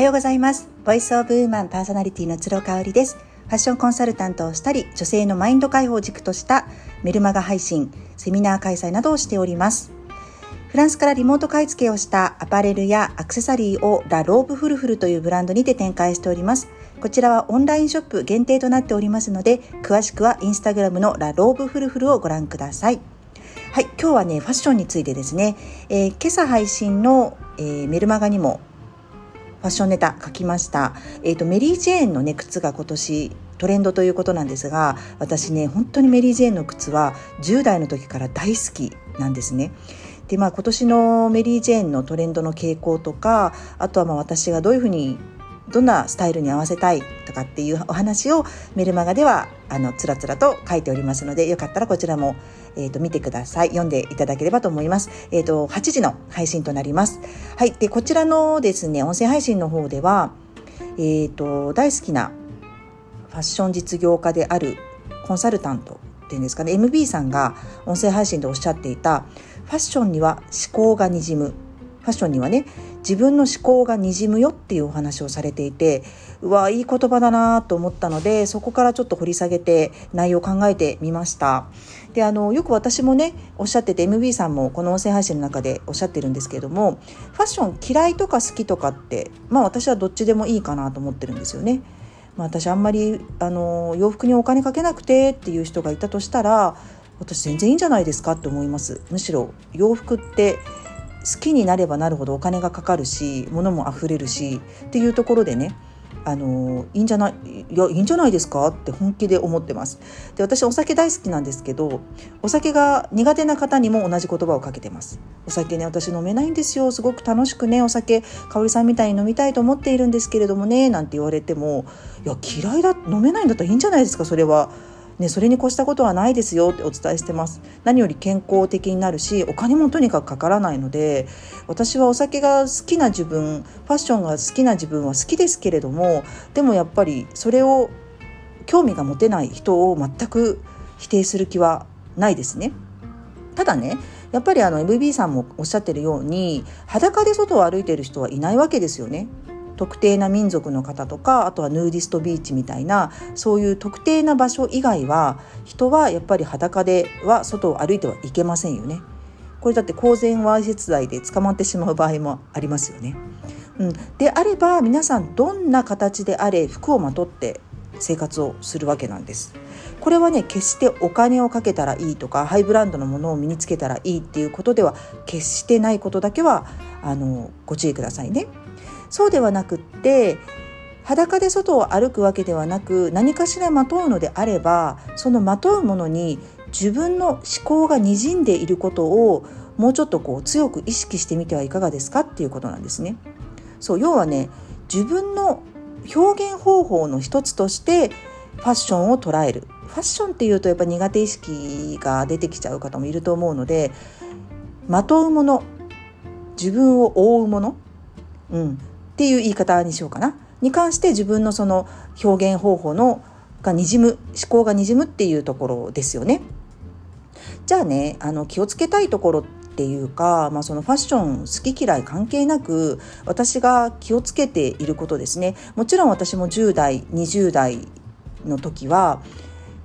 はようございます。ボイスオブウーマンパーソナリティの鶴香織です。ファッションコンサルタントをしたり女性のマインド解放軸としたメルマガ配信セミナー開催などをしております。フランスからリモート買い付けをしたアパレルやアクセサリーをラ・ローブフルフルというブランドにて展開しております。こちらはオンラインショップ限定となっておりますので詳しくはインスタグラムのラ・ローブフルフルをご覧ください。はい、今日はねファッションについてですね、えー、今朝配信の、えー、メルマガにもファッションネタ書きました。えっ、ー、と、メリー・ジェーンのね、靴が今年トレンドということなんですが、私ね、本当にメリー・ジェーンの靴は10代の時から大好きなんですね。で、まあ今年のメリー・ジェーンのトレンドの傾向とか、あとはまあ私がどういうふうにどんなスタイルに合わせたいとかっていうお話をメルマガではあのつらつらと書いておりますのでよかったらこちらも、えーと、見てください。読んでいただければと思います、えーと、8時の配信となります。はい。でこちらのですね音声配信の方ではえーと、大好きなファッション実業家であるコンサルタントっていうんですかね。MB さんが音声配信でおっしゃっていたファッションには思考がにじむ。ファッションにはね自分の思考がにじむよっていうお話をされていてうわいい言葉だなと思ったのでそこからちょっと掘り下げて内容を考えてみましたであのよく私もねおっしゃってて MB さんもこの音声配信の中でおっしゃってるんですけれどもファッション嫌いとか好きとかってまあ私はどっちでもいいかなと思ってるんですよね。まあ、私あんまりあの洋服にお金かけなくてっていう人がいたとしたら私全然いいんじゃないですかって思いますむしろ洋服って好きになればなるほどお金がかかるし物も溢れるしっていうところでねあのいいんじゃないいやいいんじゃないですかって本気で思ってます。で私お酒大好きなんですけどお酒が苦手な方にも同じ言葉をかけてます。お酒ね私飲めないんですよ。すごく楽しくねお酒香織さんみたいに飲みたいと思っているんですけれどもねなんて言われてもいや嫌いだ飲めないんだったらいいんじゃないですかそれは。ね、それに越したことはないですよってお伝えしてます。何より健康的になるしお金もとにかくかからないので私はお酒が好きな自分ファッションが好きな自分は好きですけれどもでもやっぱりそれを興味が持てない人を全く否定する気はないですね。ただねやっぱりあの MB さんもおっしゃってるように裸で外を歩いてる人はいないわけですよね。特定な民族の方とかあとはヌーディストビーチみたいなそういう特定な場所以外は人はやっぱり裸では外を歩いてはいけませんよね。これだって公然わいせつ罪で捕まってしまう場合もありますよね。うん、であれば皆さんどんな形であれ服をまとって生活をするわけなんです。これはね決してお金をかけたらいいとかハイブランドのものを身につけたらいいっていうことでは決してないことだけはあのご注意くださいね。そうではなくって裸で外を歩くわけではなく何かしらまとうのであればそのまとうものに自分の思考がにじんでいることをもうちょっとこう強く意識してみてはいかがですかっていうことなんですね。そう要はね自分の表現方法の一つとしてファッションを捉えるファッションっていうとやっぱ苦手意識が出てきちゃう方もいると思うのでまとうもの自分を覆うもの、うん、っていう言い方にしようかな。に関して自分のその表現方法のがにじむ思考がにじむっていうところですよね。じゃあねあの気をつけたいところっていうか、まあ、そのファッション好き嫌い関係なく私が気をつけていることですねもちろん私も10代20代の時は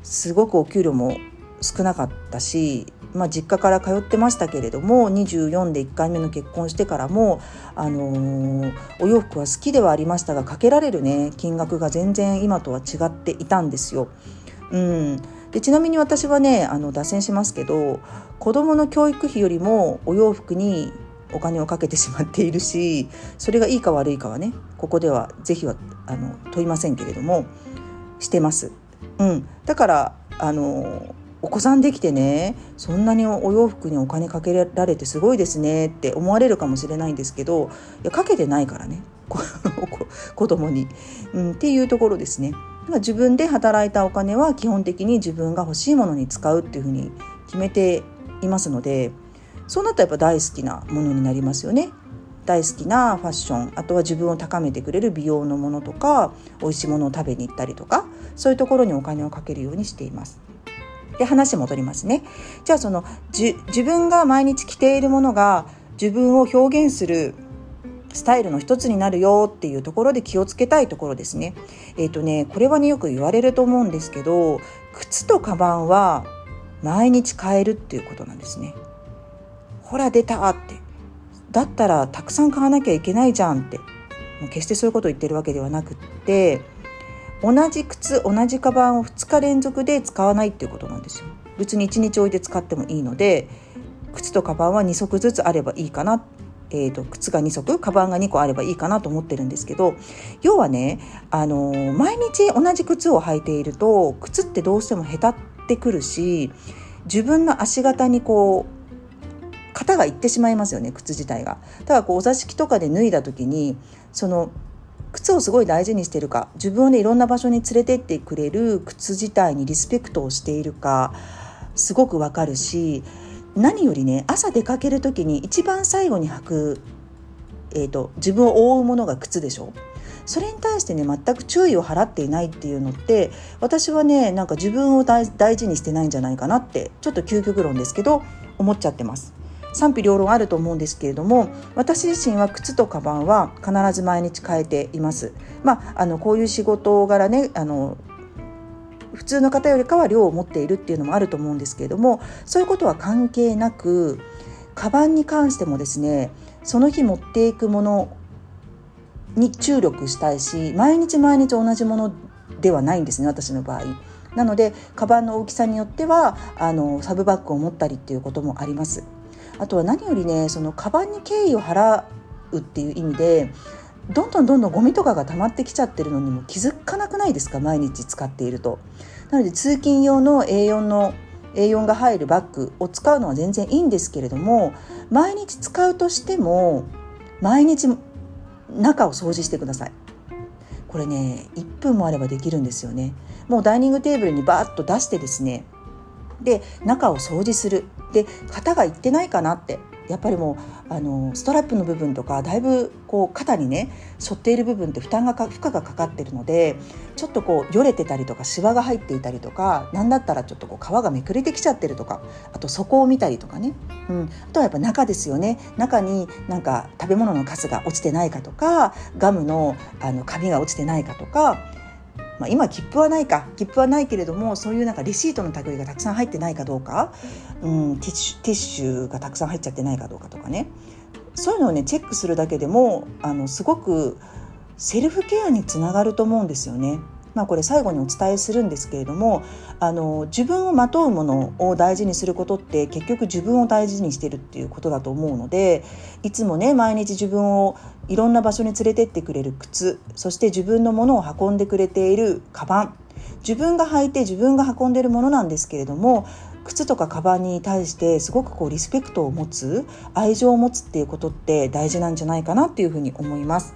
すごくお給料も少なかったしまあ、実家から通ってましたけれども24で1回目の結婚してからも、あのー、お洋服は好きではありましたがかけられるね金額が全然今とは違っていたんですよ。うん、でちなみに私はねあの脱線しますけど子どもの教育費よりもお洋服にお金をかけてしまっているしそれがいいか悪いかはねここでは是非はあの問いませんけれどもしてます。うん、だからあのお子さんできてねそんなにお洋服にお金かけられてすごいですねって思われるかもしれないんですけどいやかけてないからね 子供に、うん、っていうところですね。自分で働いたお金は基本的に自分が欲しいものに使うっていうふうに決めていますのでそうなったらやっぱ大好きなものになりますよね。大好きなファッションあとは自分を高めてくれる美容のものとか美味しいものを食べに行ったりとかそういうところにお金をかけるようにしています。で話戻りますねじゃあそのじ自分が毎日着ているものが自分を表現するスタイルの一つになるよっていうところで気をつけたいところですね。えっ、ー、とねこれはねよく言われると思うんですけど靴とカバンは毎日変えるっていうことなんですね。ほら出たってだったらたくさん買わなきゃいけないじゃんってもう決してそういうことを言ってるわけではなくって同じ靴同じカバンを2日連続で使わないっていうことなんですよ。別に1日置いて使ってもいいので靴とカバンは2足ずつあればいいかなえーと、靴が2足カバンが2個あればいいかなと思ってるんですけど要はね、あのー、毎日同じ靴を履いていると靴ってどうしてもへたってくるし自分の足型にこう型がいってしまいますよね靴自体が。だこうお座敷とかで脱いだ時にその靴をすごい大事にしてるか自分をねいろんな場所に連れてってくれる靴自体にリスペクトをしているかすごくわかるし何よりね朝出かける時に一番最後に履く、えーと、自分を覆うものが靴でしょ？それに対してね全く注意を払っていないっていうのって私はねなんか自分を大事にしてないんじゃないかなってちょっと究極論ですけど思っちゃってます。賛否両論あると思うんですけれども私自身は靴とカバンは必ず毎日変えています。まあ、あのこういう仕事柄ねあの普通の方よりかは量を持っているっていうのもあると思うんですけれどもそういうことは関係なくカバンに関してもですねその日持っていくものに注力したいし毎日毎日同じものではないんですね私の場合。なのでカバンの大きさによってはあのサブバッグを持ったりっていうこともあります。あとは何よりねそのカバンに敬意を払うっていう意味でどんどんどんどんゴミとかが溜まってきちゃってるのにも気づかなくないですか？毎日使っていると。なので通勤用の A4 の A4 が入るバッグを使うのは全然いいんですけれども毎日使うとしても毎日中を掃除してください。これね1分もあればできるんですよね。もうダイニングテーブルにバーッと出してですねで中を掃除するで型がいってないかなって。やっぱりもうあのストラップの部分とかだいぶこう肩にね沿っている部分って負担が負荷がかかってるのでちょっとこうよれてたりとかシワが入っていたりとか何だったらちょっとこう皮がめくれてきちゃってるとかあと底を見たりとかね、うん、あとはやっぱ中ですよね。中になんか食べ物のカスが落ちてないかとかガムのあの紙が落ちてないかとかまあ、今切符はないか。切符はないけれどもそういうなんかレシートの類がたくさん入ってないかどうか、うん、ティッシュティッシュがたくさん入っちゃってないかどうかとかね。そういうのをねチェックするだけでもあのすごくセルフケアにつながると思うんですよね。まあ、これ最後にお伝えするんですけれどもあの自分をまとうものを大事にすることって結局自分を大事にしてるっていうことだと思うのでいつもね毎日自分をいろんな場所に連れてってくれる靴そして自分のものを運んでくれているカバン自分が履いて自分が運んでるものなんですけれども靴とかカバンに対してすごくこうリスペクトを持つ愛情を持つっていうことって大事なんじゃないかなっていうふうに思います。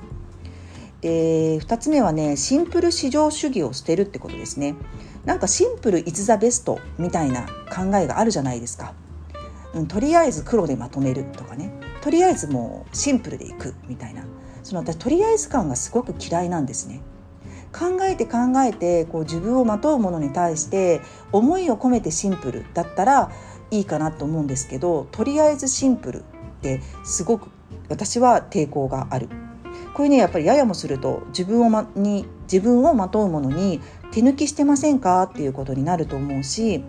で2つ目はねシンプル至上主義を捨てるってことですね。なんかシンプルイズザベストみたいな考えがあるじゃないですか、うん、とりあえず黒でまとめるとかね。とりあえずもうシンプルでいくみたいな。その私とりあえず感がすごく嫌いなんですね。考えて考えてこう自分をまとうものに対して思いを込めてシンプルだったらいいかなと思うんですけどとりあえずシンプルってすごく私は抵抗がある。これねやっぱりややもすると自分を,、ま、に自分をまとうものに手抜きしてませんかっていうことになると思うし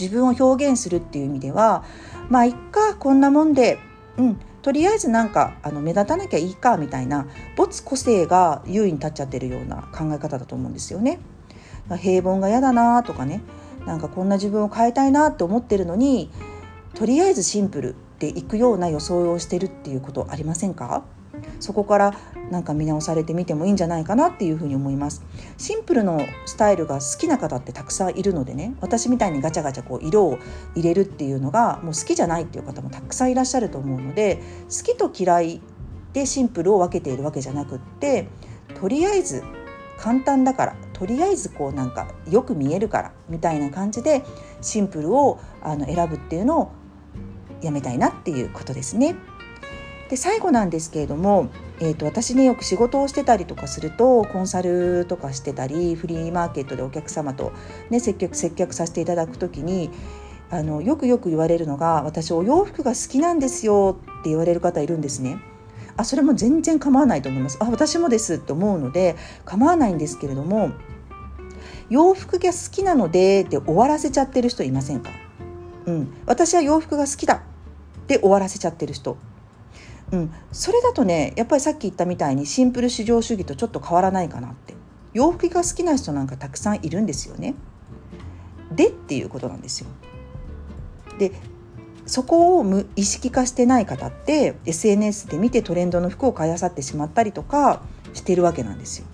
自分を表現するっていう意味ではまあいっかこんなもんでうんとりあえずなんかあの目立たなきゃいいかみたいな没個性が優位に立っちゃってるような考え方だと思うんですよね。平凡が嫌だなとかねなんかこんな自分を変えたいなって思ってるのにとりあえずシンプルでいくような装いをしてるっていうことありませんか？そこからなんか見直されてみてもいいんじゃないかなっていうふうに思いますシンプルのスタイルが好きな方ってたくさんいるのでね私みたいにガチャガチャこう色を入れるっていうのがもう好きじゃないっていう方もたくさんいらっしゃると思うので好きと嫌いでシンプルを分けているわけじゃなくってとりあえず簡単だからとりあえずこうなんかよく見えるからみたいな感じでシンプルをあの選ぶっていうのをやめたいなっていうことですね。で最後なんですけれども、えーと、私ねよく仕事をしてたりとかするとコンサルとかしてたりフリーマーケットでお客様と、ね、接客接客させていただく時にあのよくよく言われるのが「私お洋服が好きなんですよ」って言われる方いるんですね。あそれも全然構わないと思います。あ私もですって思うので構わないんですけれども洋服が好きなのでって終わらせちゃってる人いませんか、うん、私は洋服が好きだで終わらせちゃってる人。うん、それだとねやっぱりさっき言ったみたいにシンプル至上主義とちょっと変わらないかなって洋服が好きな人なんかたくさんいるんですよね。でっていうことなんですよ。でそこを無意識化してない方って SNS で見てトレンドの服を買いあさってしまったりとかしてるわけなんですよ。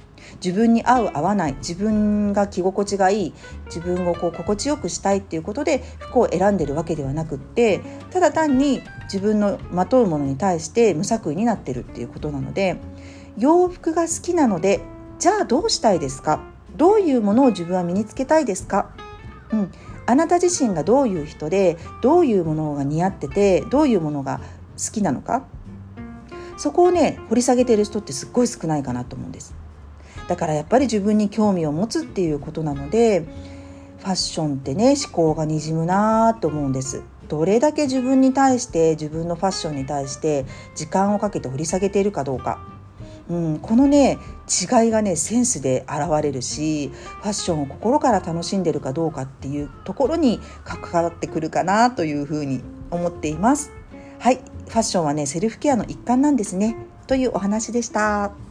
自分に合う合わない自分が着心地がいい自分をこう心地よくしたいっていうことで服を選んでるわけではなくってただ単に自分のまとうものに対して無作為になってるっていうことなので洋服が好きなのでじゃあどうしたいですか？どういうものを自分は身につけたいですか、うん、あなた自身がどういう人でどういうものが似合っててどういうものが好きなのか？そこをね掘り下げてる人ってすっごい少ないかなと思うんです。だからやっぱり自分に興味を持つっていうことなのでファッションってね思考がにじむなと思うんです。どれだけ自分に対して自分のファッションに対して時間をかけて掘り下げているかどうかうん、このね違いがねセンスで現れるしファッションを心から楽しんでるかどうかっていうところに関わってくるかなというふうに思っています。はい、ファッションはねセルフケアの一環なんですねというお話でした。